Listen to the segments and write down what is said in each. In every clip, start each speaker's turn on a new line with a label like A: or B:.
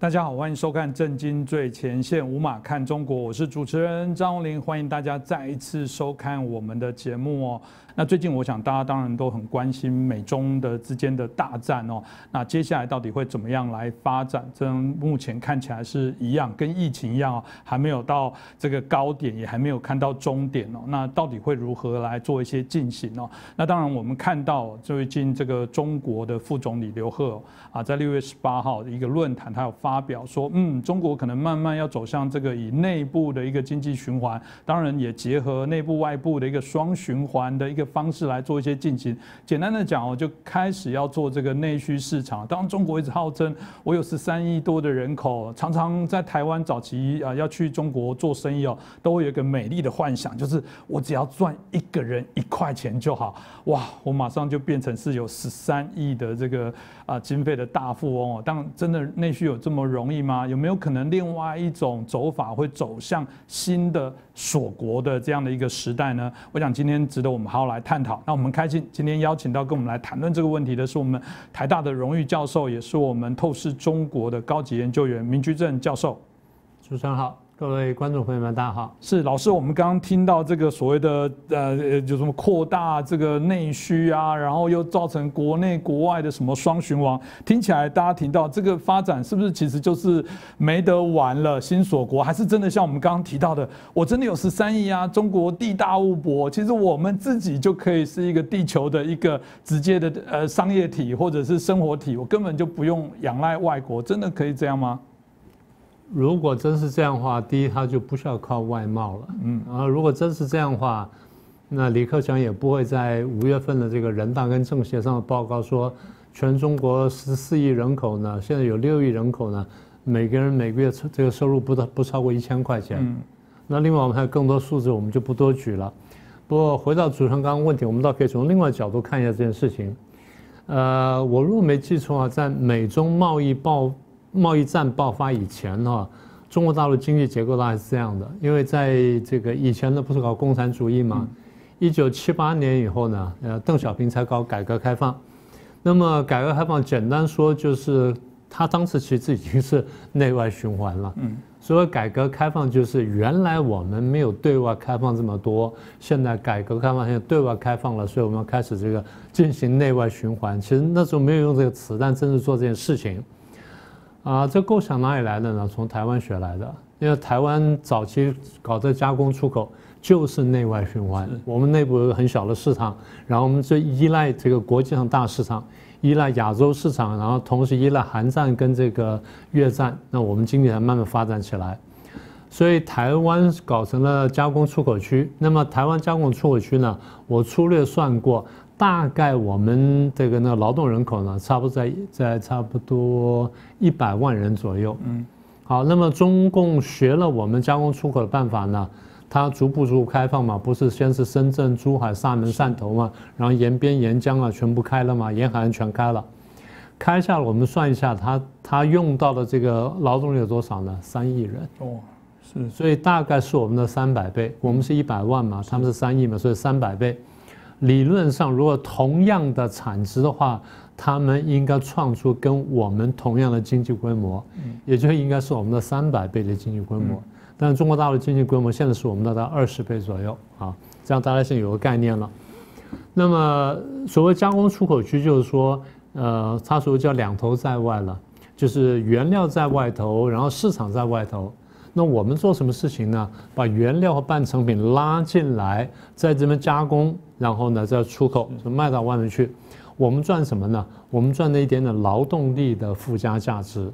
A: 大家好，欢迎收看《震惊最前线》，无马看中国，我是主持人张宏林，欢迎大家再一次收看我们的节目哦。那最近我想大家当然都很关心美中的之间的大战哦。那接下来到底会怎么样来发展？这目前看起来是一样，跟疫情一样哦，还没有到这个高点，也还没有看到终点哦。那到底会如何来做一些进行哦？那当然我们看到最近这个中国的副总理刘鹤啊，在六月十八号的一个论坛，他有发表说，嗯，中国可能慢慢要走向这个以内部的一个经济循环，当然也结合内部外部的一个双循环的一个。方式来做一些进行，简单的讲哦，就开始要做这个内需市场。当，中国一直号称我有十三亿多的人口，常常在台湾早期啊要去中国做生意哦，都会有一个美丽的幻想，就是我只要赚一个人一块钱就好，哇，我马上就变成是有十三亿的这个啊经费的大富翁哦。当真的内需有这么容易吗？有没有可能另外一种走法会走向新的锁国的这样的一个时代呢？我想今天值得我们好好来。探讨。那我们开心今天邀请到跟我们来谈论这个问题的是我们台大的荣誉教授，也是我们透视中国的高级研究员明居正教授。
B: 主持人好。各位观众朋友们，大家好。
A: 是老师，我们刚刚听到这个所谓的呃呃，就什么扩大这个内需啊，然后又造成国内国外的什么双循环，听起来大家听到这个发展是不是其实就是没得玩了？新锁国还是真的像我们刚刚提到的，我真的有十三亿啊？中国地大物博，其实我们自己就可以是一个地球的一个直接的呃商业体或者是生活体，我根本就不用仰赖外国，真的可以这样吗？
B: 如果真是这样的话，第一，他就不需要靠外贸了。嗯，然后如果真是这样的话，那李克强也不会在五月份的这个人大跟政协上的报告说，全中国十四亿人口呢，现在有六亿人口呢，每个人每个月这个收入不到不超过一千块钱。嗯，那另外我们还有更多数字，我们就不多举了。不过回到主持人刚刚问题，我们倒可以从另外角度看一下这件事情。呃，我如果没记错啊，在美中贸易报。贸易战爆发以前哈，中国大陆经济结构大概是这样的，因为在这个以前呢不是搞共产主义嘛，一九七八年以后呢，呃，邓小平才搞改革开放，那么改革开放简单说就是他当时其实已经是内外循环了，嗯，所以改革开放就是原来我们没有对外开放这么多，现在改革开放现在对外开放了，所以我们要开始这个进行内外循环。其实那时候没有用这个词，但正是做这件事情。啊，这构想哪里来的呢？从台湾学来的。因为台湾早期搞这加工出口就是内外循环，我们内部有个很小的市场，然后我们就依赖这个国际上大市场，依赖亚洲市场，然后同时依赖韩战跟这个越战，那我们经济才慢慢发展起来。所以台湾搞成了加工出口区。那么台湾加工出口区呢，我粗略算过。大概我们这个那劳动人口呢，差不多在在差不多一百万人左右。嗯，好，那么中共学了我们加工出口的办法呢，它逐步逐步开放嘛，不是先是深圳、珠海、厦门、汕头嘛，然后沿边沿江啊全部开了嘛，沿海岸全开了，开下了我们算一下，它它用到的这个劳动力有多少呢？三亿人。哦，是，所以大概是我们的三百倍。我们是一百万嘛，他们是三亿嘛，所以三百倍。理论上，如果同样的产值的话，他们应该创出跟我们同样的经济规模，也就应该是我们的三百倍的经济规模。但是中国大陆经济规模现在是我们的大概二十倍左右啊，这样大家先有个概念了。那么所谓加工出口区，就是说，呃，它所谓叫两头在外了，就是原料在外头，然后市场在外头。那我们做什么事情呢？把原料和半成品拉进来，在这边加工，然后呢再出口，就卖到外面去。我们赚什么呢？我们赚那一点点劳动力的附加价值。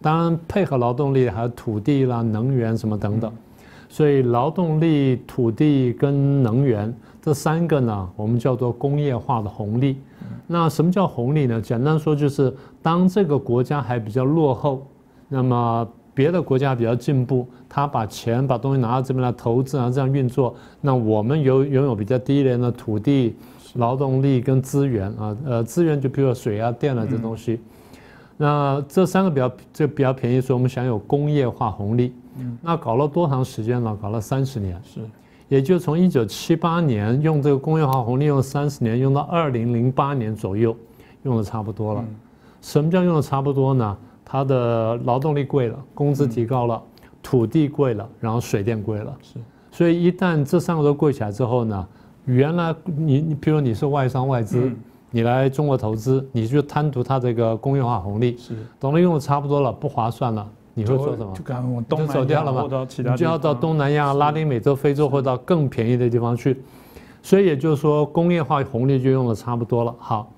B: 当然，配合劳动力还有土地啦、能源什么等等。所以，劳动力、土地跟能源这三个呢，我们叫做工业化的红利。那什么叫红利呢？简单说就是，当这个国家还比较落后，那么。别的国家比较进步，他把钱把东西拿到这边来投资啊，这样运作。那我们有拥有比较低廉的土地、劳动力跟资源啊，呃，资源就比如水啊、电啊这东西。那这三个比较就比较便宜，所以我们享有工业化红利。那搞了多长时间了？搞了三十年。是，也就从一九七八年用这个工业化红利用三十年，用到二零零八年左右，用的差不多了。什么叫用的差不多呢？它的劳动力贵了，工资提高了，土地贵了，然后水电贵了。
A: 是，
B: 所以一旦这三个都贵起来之后呢，原来你你比如你是外商外资，你来中国投资，你就贪图它这个工业化红利，
A: 是，
B: 等了用的差不多了，不划算了。你会做什么？
A: 就赶往东
B: 走掉了嘛？
A: 你
B: 就要到东南亚、拉丁美洲、非洲，或到更便宜的地方去。所以也就是说，工业化红利就用的差不多了。好，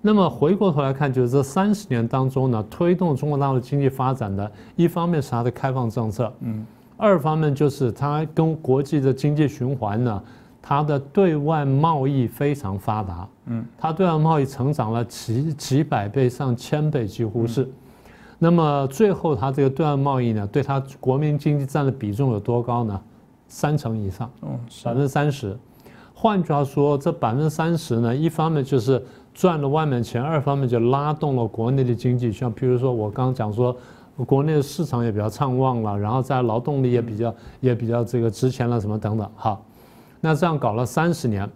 B: 那么回过头来看，就是这三十年当中呢，推动中国大陆经济发展的，一方面是它的开放政策，嗯，二方面就是它跟国际的经济循环呢，它的对外贸易非常发达，嗯，它对外贸易成长了几几百倍、上千倍，几乎是。那么最后，它这个对外贸易呢，对它国民经济占的比重有多高呢？三成以上，嗯，百分之三十。换句话说，这百分之三十呢，一方面就是赚了外面钱，二方面就拉动了国内的经济。像比如说我刚刚讲说，国内的市场也比较畅旺了，然后在劳动力也比较也比较这个值钱了，什么等等。好，那这样搞了三十年，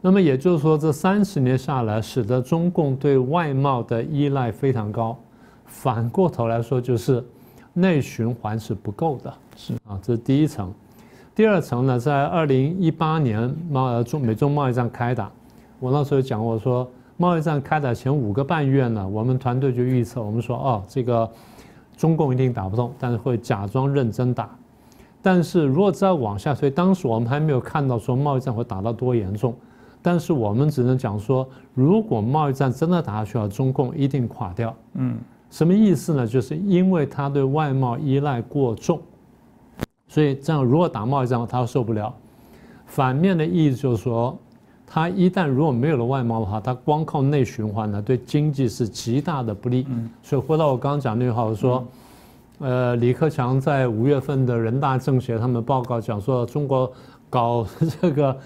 B: 那么也就是说，这三十年下来，使得中共对外贸的依赖非常高。反过头来说，就是内循环是不够的，
A: 是
B: 啊，这是第一层。第二层呢，在二零一八年贸中美中贸易战开打，我那时候讲过说，贸易战开打前五个半月呢，我们团队就预测，我们说哦，这个中共一定打不动，但是会假装认真打。但是如果再往下推，当时我们还没有看到说贸易战会打到多严重，但是我们只能讲说，如果贸易战真的打下去了，中共一定垮掉。嗯。什么意思呢？就是因为他对外贸依赖过重，所以这样如果打贸易战，他受不了。反面的意思就是说，他一旦如果没有了外贸的话，他光靠内循环呢，对经济是极大的不利。所以回到我刚刚讲那句话，我说，呃，李克强在五月份的人大政协他们报告讲说，中国搞这个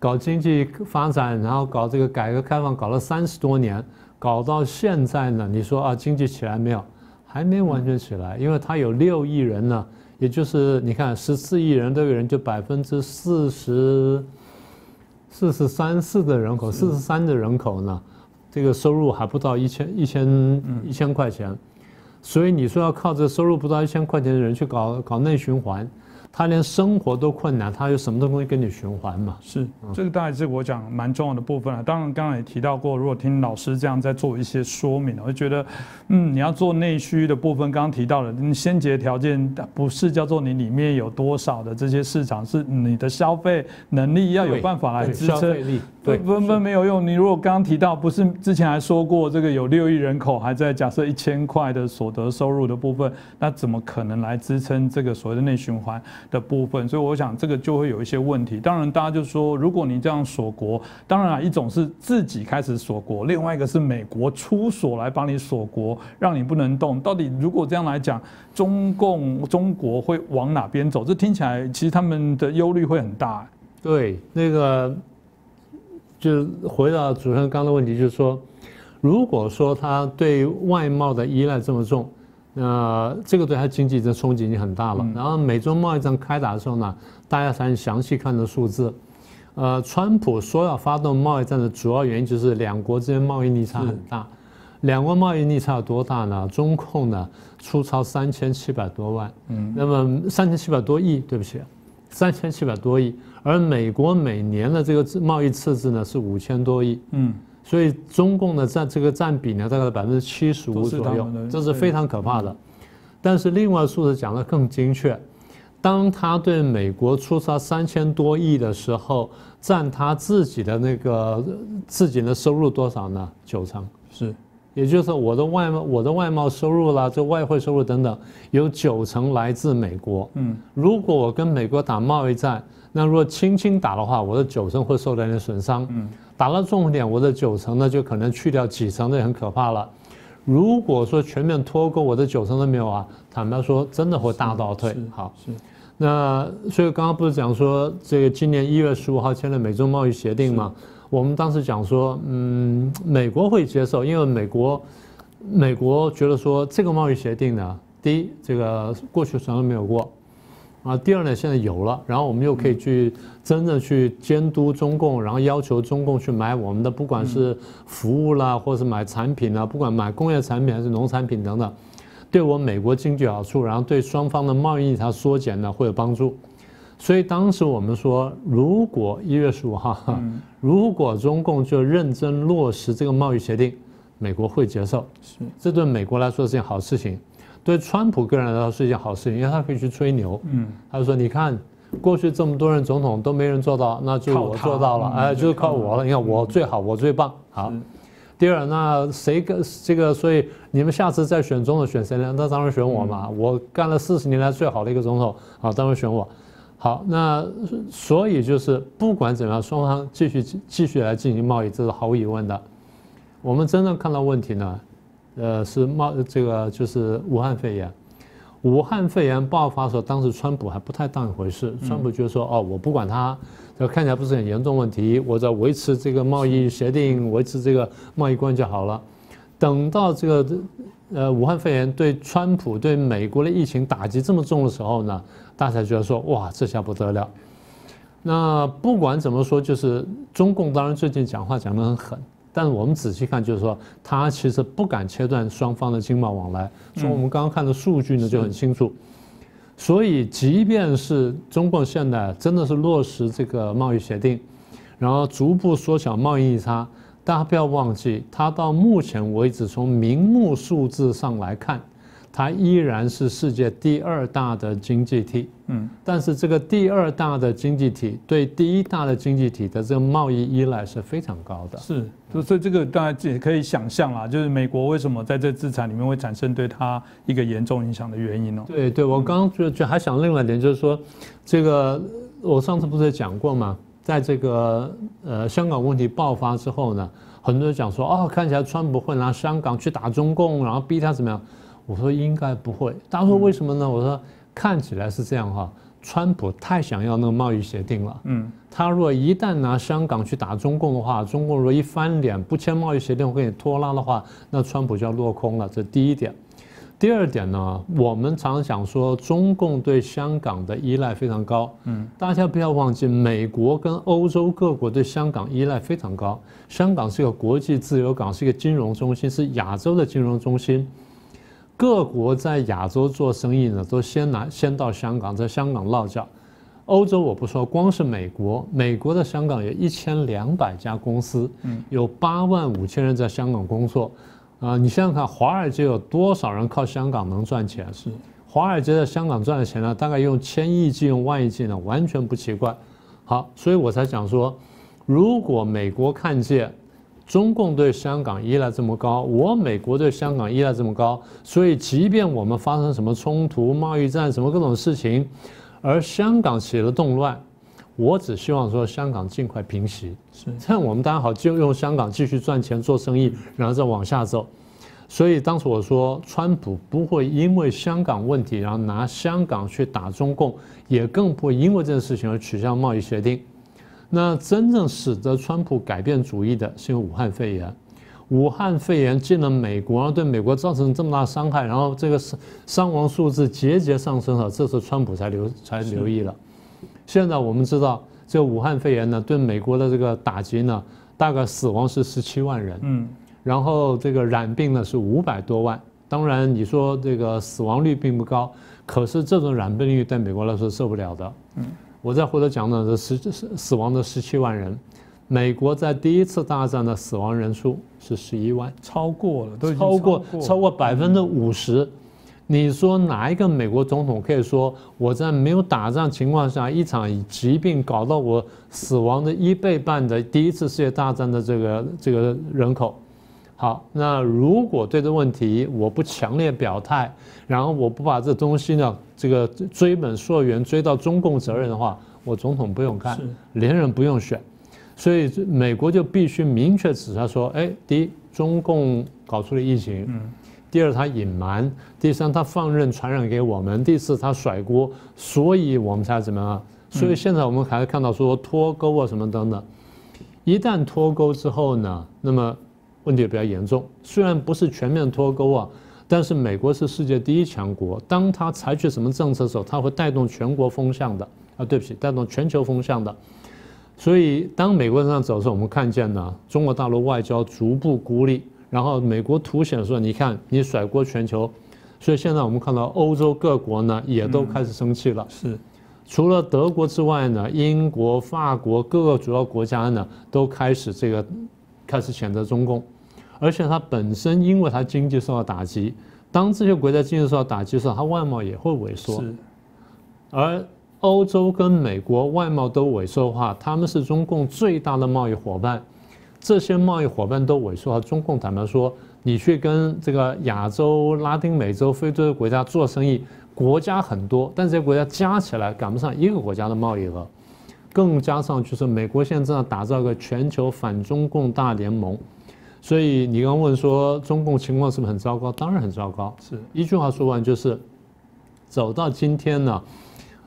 B: 搞经济发展，然后搞这个改革开放，搞了三十多年。搞到现在呢，你说啊，经济起来没有？还没完全起来，因为它有六亿人呢，也就是你看十四亿人都有人，就百分之四十四十三四的人口，四十三的人口呢，这个收入还不到一千一千一千块钱，所以你说要靠这收入不到一千块钱的人去搞搞内循环。他连生活都困难，他有什么东西跟你循环嘛？
A: 是，这个大概是我讲蛮重要的部分了。当然，刚刚也提到过，如果听老师这样在做一些说明，我就觉得，嗯，你要做内需的部分，刚刚提到了，你先决条件不是叫做你里面有多少的这些市场，是你的消费能力要有办法来支撑。对，分分没有用。你如果刚刚提到，不是之前还说过，这个有六亿人口还在假设一千块的所得收入的部分，那怎么可能来支撑这个所谓的内循环？的部分，所以我想这个就会有一些问题。当然，大家就说，如果你这样锁国，当然啊，一种是自己开始锁国，另外一个是美国出锁来帮你锁国，让你不能动。到底如果这样来讲，中共中国会往哪边走？这听起来其实他们的忧虑会很大。
B: 对，那个就回到主持人刚的问题，就是说，如果说他对外贸的依赖这么重。那这个对它经济的冲击已经很大了。然后美中贸易战开打的时候呢，大家才详细看的数字。呃，川普说要发动贸易战的主要原因就是两国之间贸易逆差很大。两国贸易逆差有多大呢？中控呢出超三千七百多万，嗯，那么三千七百多亿，对不起，三千七百多亿。而美国每年的这个贸易赤字呢是五千多亿，嗯。所以中共的占这个占比呢，大概百分之七十五左右，这是非常可怕的。但是另外数字讲的更精确，当他对美国出差三千多亿的时候，占他自己的那个自己的收入多少呢？九成
A: 是，
B: 也就是我的外贸、我的外贸收入啦，这外汇收入等等，有九成来自美国。嗯，如果我跟美国打贸易战，那如果轻轻打的话，我的九成会受到一点损伤。嗯。打了重点，我的九成呢就可能去掉几成，那很可怕了。如果说全面脱钩，我的九成都没有啊，坦白说，真的会大倒退。好，是。那所以刚刚不是讲说，这个今年一月十五号签了美中贸易协定嘛？我们当时讲说，嗯，美国会接受，因为美国美国觉得说这个贸易协定呢，第一，这个过去从来没有过。啊，第二呢，现在有了，然后我们又可以去真正去监督中共，然后要求中共去买我们的，不管是服务啦，或者是买产品啦，不管买工业产品还是农产品等等，对我美国经济有好处，然后对双方的贸易它缩减呢会有帮助。所以当时我们说，如果一月十五号，如果中共就认真落实这个贸易协定，美国会接受。是，这对美国来说是件好事情，对川普个人来说是一件好事情，因为他可以去吹牛。嗯，他就说：“你看，过去这么多任总统都没人做到，那就我做到了，哎，就是靠我了。你看我最好，我最棒。好。”第二，那谁跟这个？所以你们下次再选总统选谁呢？那当然选我嘛！我干了四十年来最好的一个总统，好，当然选我。好，那所以就是不管怎么样，双方继续继续来进行贸易，这是毫无疑问的。我们真正看到问题呢，呃，是贸这个就是武汉肺炎。武汉肺炎爆发的时候，当时川普还不太当一回事。川普就说：“哦，我不管他，这看起来不是很严重问题，我在维持这个贸易协定，维持这个贸易关系就好了。”等到这个呃武汉肺炎对川普对美国的疫情打击这么重的时候呢，大家觉得说：“哇，这下不得了。”那不管怎么说，就是中共当然最近讲话讲得很狠。但是我们仔细看，就是说，他其实不敢切断双方的经贸往来。从我们刚刚看的数据呢，就很清楚。所以，即便是中共现在真的是落实这个贸易协定，然后逐步缩小贸易逆差，大家不要忘记，它到目前为止从明目数字上来看。它依然是世界第二大的经济体，嗯，但是这个第二大的经济体对第一大的经济体的这个贸易依赖是非常高的。
A: 是，所以这个大家也可以想象啦，就是美国为什么在这资产里面会产生对它一个严重影响的原因呢？
B: 对对，我刚刚就就还想另外一点，就是说，这个我上次不是讲过嘛？在这个呃香港问题爆发之后呢，很多人讲说，哦，看起来川普会拿香港去打中共，然后逼他怎么样？我说应该不会，大家说为什么呢？我说看起来是这样哈，川普太想要那个贸易协定了。嗯，他如果一旦拿香港去打中共的话，中共如果一翻脸不签贸易协定给你拖拉的话，那川普就要落空了。这第一点。第二点呢，我们常常讲说中共对香港的依赖非常高。嗯，大家不要忘记，美国跟欧洲各国对香港依赖非常高。香港是个国际自由港，是一个金融中心，是亚洲的金融中心。各国在亚洲做生意呢，都先拿先到香港，在香港落脚。欧洲我不说，光是美国，美国的香港有一千两百家公司，有八万五千人在香港工作。啊，你想想看，华尔街有多少人靠香港能赚钱？是华尔街在香港赚的钱呢，大概用千亿计、用万亿计呢，完全不奇怪。好，所以我才讲说，如果美国看见。中共对香港依赖这么高，我美国对香港依赖这么高，所以即便我们发生什么冲突、贸易战、什么各种事情，而香港起了动乱，我只希望说香港尽快平息，是这样，我们当然好就用香港继续赚钱做生意，然后再往下走。所以当时我说，川普不会因为香港问题，然后拿香港去打中共，也更不会因为这件事情而取消贸易协定。那真正使得川普改变主意的是武汉肺炎。武汉肺炎进了美国，对美国造成这么大伤害，然后这个伤伤亡数字节节上升了，这时候川普才留才留意了。现在我们知道，这武汉肺炎呢，对美国的这个打击呢，大概死亡是十七万人，嗯，然后这个染病呢是五百多万。当然，你说这个死亡率并不高，可是这种染病率对美国来说受不了的，嗯。我再回头讲呢，这十死死亡的十七万人，美国在第一次大战的死亡人数是十一万，
A: 超过了，
B: 都超过超过百分之五十。你说哪一个美国总统可以说我在没有打仗情况下，一场疾病搞到我死亡的一倍半的第一次世界大战的这个这个人口？好，那如果对这问题我不强烈表态，然后我不把这东西呢，这个追本溯源追到中共责任的话，我总统不用干，连任不用选，所以美国就必须明确指出说，哎，第一，中共搞出了疫情，嗯，第二，他隐瞒，第三，他放任传染给我们，第四，他甩锅，所以我们才怎么样？所以现在我们还看到说脱钩啊什么等等，一旦脱钩之后呢，那么。问题也比较严重，虽然不是全面脱钩啊，但是美国是世界第一强国，当它采取什么政策的时候，它会带动全国风向的。啊，对不起，带动全球风向的。所以当美国这样走的时候，我们看见呢，中国大陆外交逐步孤立，然后美国凸显说，你看你甩锅全球，所以现在我们看到欧洲各国呢也都开始生气了。
A: 是，
B: 除了德国之外呢，英国、法国各个主要国家呢都开始这个开始谴责中共，而且它本身因为它经济受到打击，当这些国家经济受到打击的时候，它外贸也会萎缩。
A: 是，
B: 而欧洲跟美国外贸都萎缩的话，他们是中共最大的贸易伙伴，这些贸易伙伴都萎缩，中共坦白说。你去跟这个亚洲、拉丁美洲、非洲的国家做生意，国家很多，但这些国家加起来赶不上一个国家的贸易额，更加上就是美国现在正在打造一个全球反中共大联盟，所以你刚问说中共情况是不是很糟糕？当然很糟糕。
A: 是
B: 一句话说完就是，走到今天呢，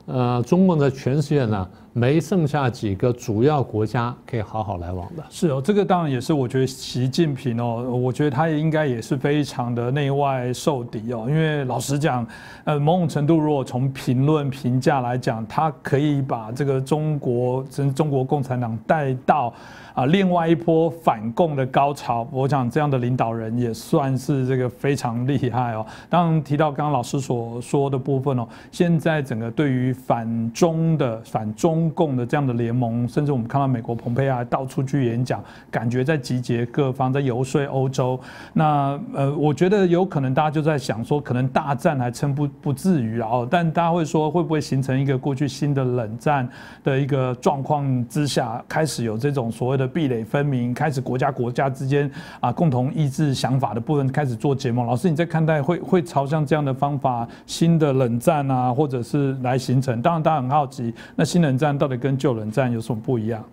B: 呃，中共在全世界呢。没剩下几个主要国家可以好好来往的。
A: 是哦，这个当然也是我觉得习近平哦，我觉得他也应该也是非常的内外受敌哦。因为老实讲，呃，某种程度如果从评论评价来讲，他可以把这个中国，真中国共产党带到。啊，另外一波反共的高潮，我想这样的领导人也算是这个非常厉害哦。当然提到刚刚老师所说的部分哦，现在整个对于反中的、反中共的这样的联盟，甚至我们看到美国蓬佩奥到处去演讲，感觉在集结各方，在游说欧洲。那呃，我觉得有可能大家就在想说，可能大战还撑不不至于哦，但大家会说会不会形成一个过去新的冷战的一个状况之下，开始有这种所谓的。壁垒分明，开始国家国家之间啊共同意志想法的部分开始做结盟。老师，你在看待会会朝向这样的方法，新的冷战啊，或者是来形成？当然，大家很好奇，那新冷战到底跟旧冷战有什么不一样？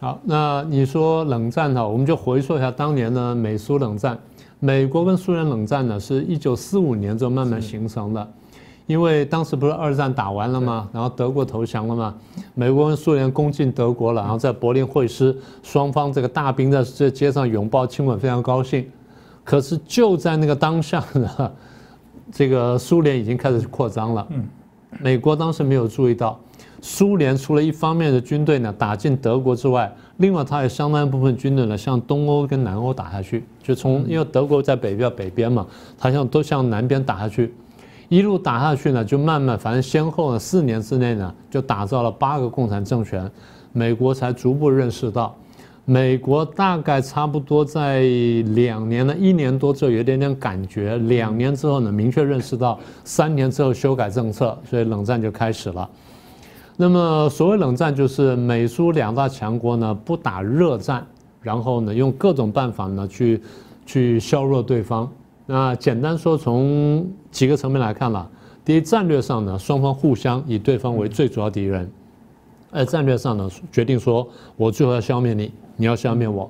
B: 好，那你说冷战哈，我们就回溯一下当年的美苏冷战。美国跟苏联冷战呢，是一九四五年之后慢慢形成的。因为当时不是二战打完了吗？然后德国投降了吗？美国跟苏联攻进德国了，然后在柏林会师，双方这个大兵在这街上拥抱亲吻，非常高兴。可是就在那个当下呢，这个苏联已经开始扩张了。嗯，美国当时没有注意到，苏联除了一方面的军队呢打进德国之外，另外它有相当一部分军队呢向东欧跟南欧打下去，就从因为德国在北边北边嘛，它向都向南边打下去。一路打下去呢，就慢慢，反正先后呢，四年之内呢，就打造了八个共产政权，美国才逐步认识到，美国大概差不多在两年呢，一年多之后有点点感觉，两年之后呢，明确认识到，三年之后修改政策，所以冷战就开始了。那么所谓冷战，就是美苏两大强国呢不打热战，然后呢用各种办法呢去去削弱对方。那简单说，从几个层面来看了。第一，战略上呢，双方互相以对方为最主要敌人；在战略上呢，决定说我最后要消灭你，你要消灭我。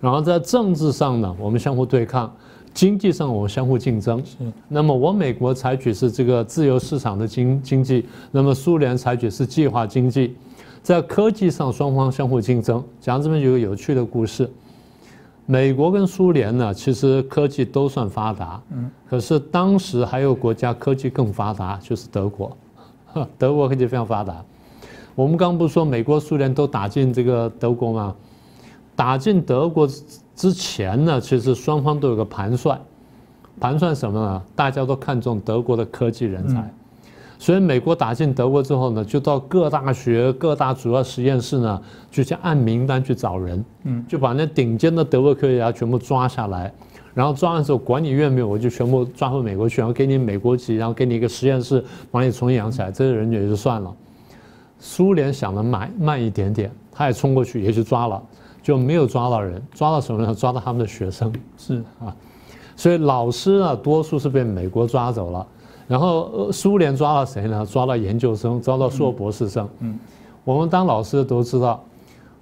B: 然后在政治上呢，我们相互对抗；经济上我们相互竞争。那么我美国采取是这个自由市场的经经济，那么苏联采取是计划经济。在科技上，双方相互竞争。讲这边有个有趣的故事。美国跟苏联呢，其实科技都算发达，嗯，可是当时还有国家科技更发达，就是德国，德国科技非常发达。我们刚不是说美国、苏联都打进这个德国吗？打进德国之前呢，其实双方都有个盘算，盘算什么呢？大家都看重德国的科技人才。所以美国打进德国之后呢，就到各大学、各大主要实验室呢，就去按名单去找人，嗯，就把那顶尖的德国科学家全部抓下来，然后抓完之后管你愿不愿意，我就全部抓回美国去，然后给你美国籍，然后给你一个实验室，把你重新养起来，这些人也就算了。苏联想的慢慢一点点，他也冲过去也去抓了，就没有抓到人，抓到什么呢？抓到他们的学生，
A: 是啊，
B: 所以老师啊，多数是被美国抓走了。然后苏联抓了谁呢？抓到研究生，抓到硕博士生。嗯，我们当老师的都知道，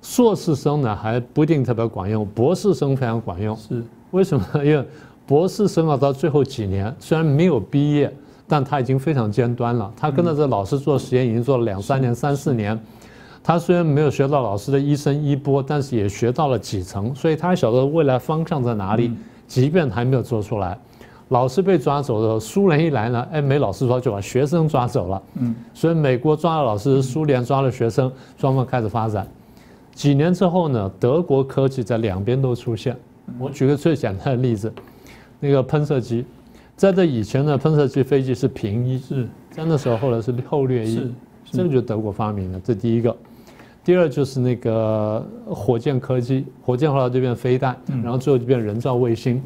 B: 硕士生呢还不一定特别管用，博士生非常管用。
A: 是
B: 为什么？因为博士生啊，到最后几年虽然没有毕业，但他已经非常尖端了。他跟着这老师做实验已经做了两三年、三四年。他虽然没有学到老师的一生一波，但是也学到了几层，所以他晓得未来方向在哪里，即便还没有做出来。老师被抓走的时候，苏联一来呢，哎，没老师抓就把学生抓走了。嗯，所以美国抓了老师，苏联抓了学生，双方开始发展。几年之后呢，德国科技在两边都出现。我举个最简单的例子，那个喷射机，在这以前呢，喷射机飞机是平一，
A: 是
B: 在那时候后来是后掠一，这个就是德国发明的，这第一个。第二就是那个火箭科技，火箭后来就变飞弹，然后最后就变人造卫星。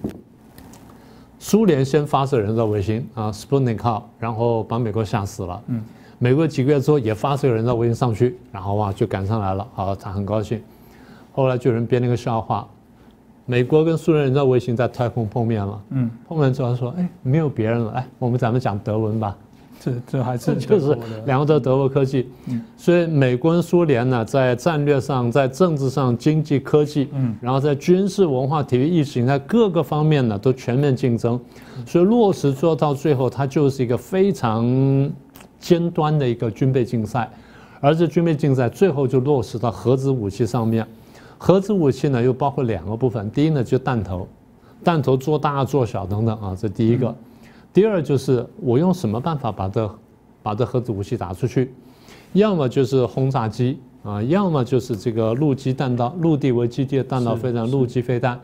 B: 苏联先发射人造卫星啊，Sputnik 号，然后把美国吓死了。嗯，美国几个月之后也发射人造卫星上去，然后哇就赶上来了，好他很高兴。后来就有人编了个笑话，美国跟苏联人造卫星在太空碰面了。嗯，碰面之后说，哎，没有别人了，哎，我们咱们讲德文吧。
A: 这这还是
B: 就是两个都德国科技，嗯，所以美国跟苏联呢，在战略上、在政治上、经济科技，嗯，然后在军事、文化、体育、意识形态各个方面呢，都全面竞争，所以落实做到最后，它就是一个非常尖端的一个军备竞赛，而这军备竞赛最后就落实到核子武器上面，核子武器呢又包括两个部分，第一呢就弹头，弹头做大做小等等啊，这第一个。第二就是我用什么办法把这把这核子武器打出去，要么就是轰炸机啊，要么就是这个陆基弹道、陆地为基地的弹道飞弹、陆基飞弹，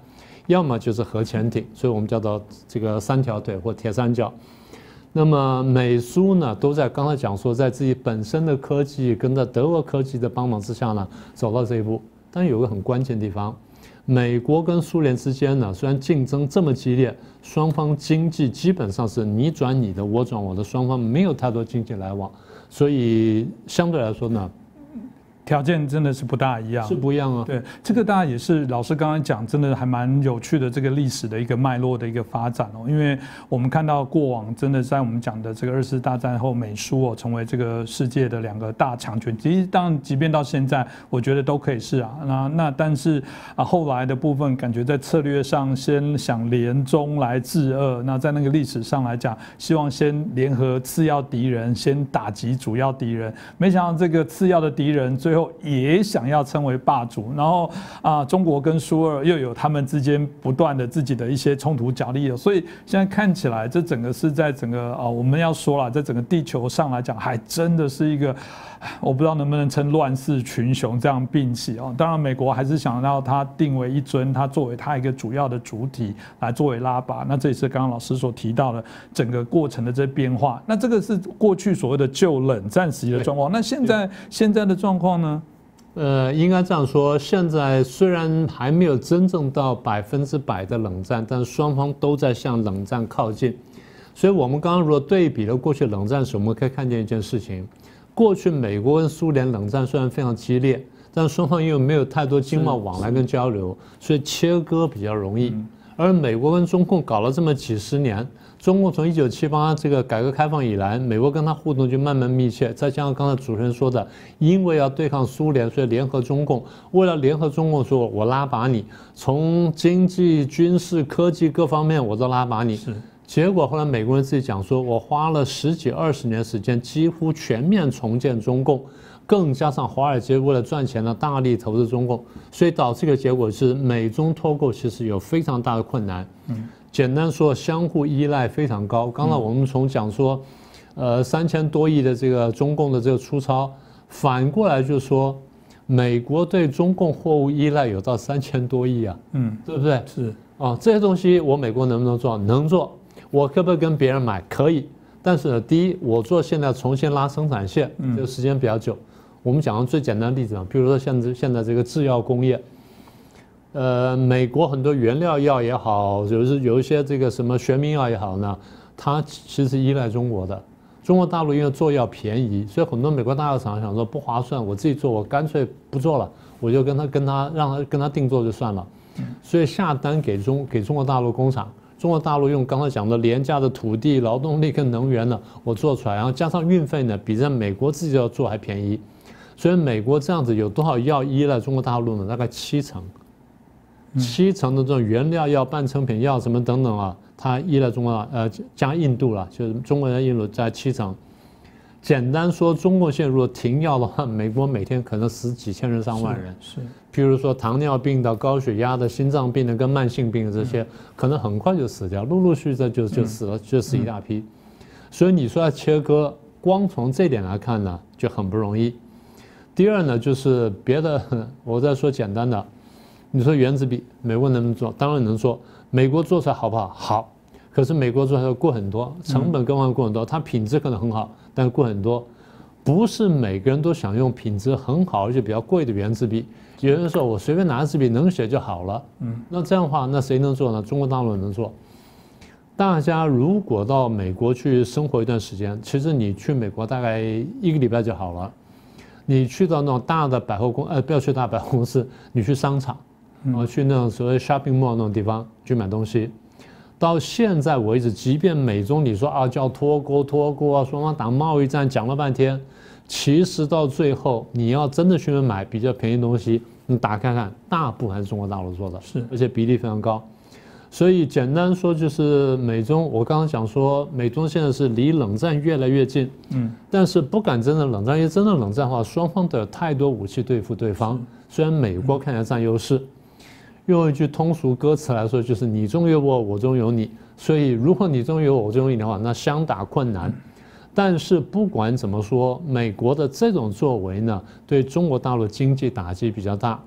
B: 要么就是核潜艇，所以我们叫做这个三条腿或铁三角。那么美苏呢，都在刚才讲说，在自己本身的科技跟在德国科技的帮忙之下呢，走到这一步。但有个很关键地方。美国跟苏联之间呢，虽然竞争这么激烈，双方经济基本上是你转你的，我转我的，双方没有太多经济来往，所以相对来说呢。
A: 条件真的是不大一样，
B: 是不一样啊。
A: 对，这个当然也是老师刚刚讲，真的还蛮有趣的这个历史的一个脉络的一个发展哦。因为我们看到过往真的在我们讲的这个二次大战后，美苏哦成为这个世界的两个大强权。其实当然，即便到现在，我觉得都可以是啊。那那但是啊，后来的部分感觉在策略上先想联中来制恶，那在那个历史上来讲，希望先联合次要敌人，先打击主要敌人。没想到这个次要的敌人最后也想要称为霸主，然后啊，中国跟苏二又有他们之间不断的自己的一些冲突角力了，所以现在看起来，这整个是在整个啊，我们要说了，在整个地球上来讲，还真的是一个，我不知道能不能称乱世群雄这样并起哦。当然，美国还是想要它定为一尊，它作为它一个主要的主体来作为拉拔。那这也是刚刚老师所提到的整个过程的这变化。那这个是过去所谓的旧冷战时期的状况。那现在现在的状况呢。
B: 呃，应该这样说，现在虽然还没有真正到百分之百的冷战，但是双方都在向冷战靠近。所以，我们刚刚如果对比了过去冷战时，我们可以看见一件事情：过去美国跟苏联冷战虽然非常激烈，但双方因为没有太多经贸往来跟交流，所以切割比较容易。而美国跟中共搞了这么几十年。中共从一九七八这个改革开放以来，美国跟他互动就慢慢密切。再加上刚才主持人说的，因为要对抗苏联，所以联合中共。为了联合中共，说我拉拔你，从经济、军事、科技各方面我都拉拔你。
A: 是。
B: 结果后来美国人自己讲说，我花了十几二十年时间，几乎全面重建中共，更加上华尔街为了赚钱呢，大力投资中共，所以导致一个结果是美中脱钩其实有非常大的困难。嗯。简单说，相互依赖非常高。刚才我们从讲说，呃，三千多亿的这个中共的这个出超，反过来就说，美国对中共货物依赖有到三千多亿啊，嗯，对不对？
A: 是
B: 啊，这些东西我美国能不能做？能做。我可不可以跟别人买？可以。但是呢，第一，我做现在重新拉生产线，这个时间比较久。我们讲个最简单的例子啊，比如说现在现在这个制药工业。呃，美国很多原料药也好，就是有一些这个什么学名药也好呢，它其实依赖中国的。中国大陆因为做药便宜，所以很多美国大药厂想说不划算，我自己做，我干脆不做了，我就跟他跟他让他跟他定做就算了。所以下单给中给中国大陆工厂，中国大陆用刚才讲的廉价的土地、劳动力跟能源呢，我做出来，然后加上运费呢，比在美国自己要做还便宜。所以美国这样子有多少药依赖中国大陆呢？大概七成。七成的这种原料药、半成品药什么等等啊，它依赖中国呃加印度了，就是中国人印度在七成。简单说，中国现在如果停药的话，美国每天可能死几千人、上万人。
A: 是，
B: 譬如说糖尿病的、高血压的、心脏病的跟慢性病的这些，可能很快就死掉，陆陆续续就就死了，就死一大批。所以你说要切割，光从这点来看呢，就很不容易。第二呢，就是别的，我再说简单的。你说原子笔，美国能不能做？当然能做。美国做出来好不好？好。可是美国做出来贵很多，成本更换贵很多，它品质可能很好，但贵很多。不是每个人都想用品质很好而且比较贵的圆珠笔。有人说我随便拿支笔能写就好了，嗯，那这样的话，那谁能做呢？中国大陆能做。大家如果到美国去生活一段时间，其实你去美国大概一个礼拜就好了。你去到那种大的百货公，呃，不要去大百货公司，你去商场，然后去那种所谓 shopping mall 那种地方去买东西。到现在为止，即便美中你说啊叫脱钩脱钩啊，双方打贸易战讲了半天，其实到最后你要真的去买比较便宜东西，你打开看，大部分还是中国大陆做的，
A: 是，
B: 而且比例非常高。所以简单说就是美中，我刚刚讲说美中现在是离冷战越来越近，嗯，但是不敢真的冷战，因为真的冷战的话，双方都有太多武器对付对方。虽然美国看起来占优势。用一句通俗歌词来说，就是你中有我，我中有你。所以，如果你中有我，我中有你的话，那相打困难。但是，不管怎么说，美国的这种作为呢，对中国大陆经济打击比较大。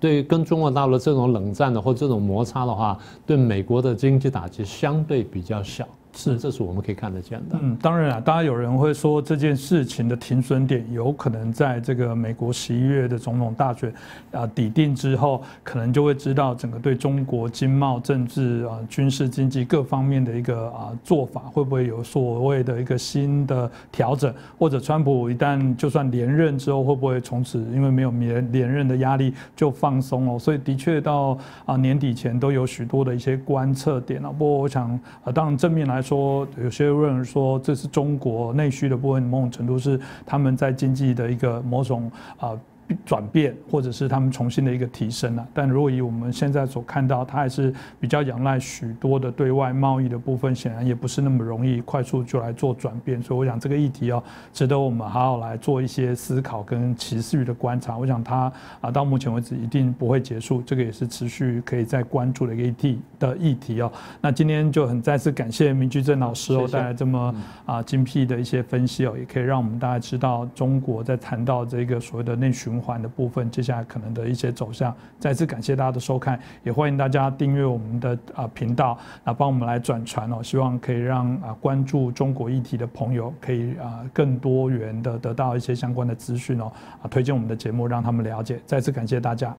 B: 对跟中国大陆这种冷战的或这种摩擦的话，对美国的经济打击相对比较小。是，这是我们可以看得见的。
A: 嗯，当然啊，当然有人会说这件事情的停损点有可能在这个美国十一月的总统大选啊抵定之后，可能就会知道整个对中国经贸、政治啊、军事、经济各方面的一个啊做法会不会有所谓的一个新的调整，或者川普一旦就算连任之后，会不会从此因为没有连连任的压力就放松了？所以的确到啊年底前都有许多的一些观测点啊。不过我想啊，当然正面来。说有些人说这是中国内需的部分，某种程度是他们在经济的一个某种啊。转变，或者是他们重新的一个提升了。但如果以我们现在所看到，它还是比较仰赖许多的对外贸易的部分，显然也不是那么容易快速就来做转变。所以我想这个议题哦，值得我们好好来做一些思考跟持续的观察。我想它啊，到目前为止一定不会结束，这个也是持续可以再关注的一个议题的议题哦。那今天就很再次感谢明居正老师哦，带来这么啊精辟的一些分析哦，也可以让我们大家知道中国在谈到这个所谓的内循。环的部分，接下来可能的一些走向。再次感谢大家的收看，也欢迎大家订阅我们的啊频道，那帮我们来转传哦。希望可以让啊关注中国议题的朋友，可以啊更多元的得到一些相关的资讯哦。啊，推荐我们的节目，让他们了解。再次感谢大家。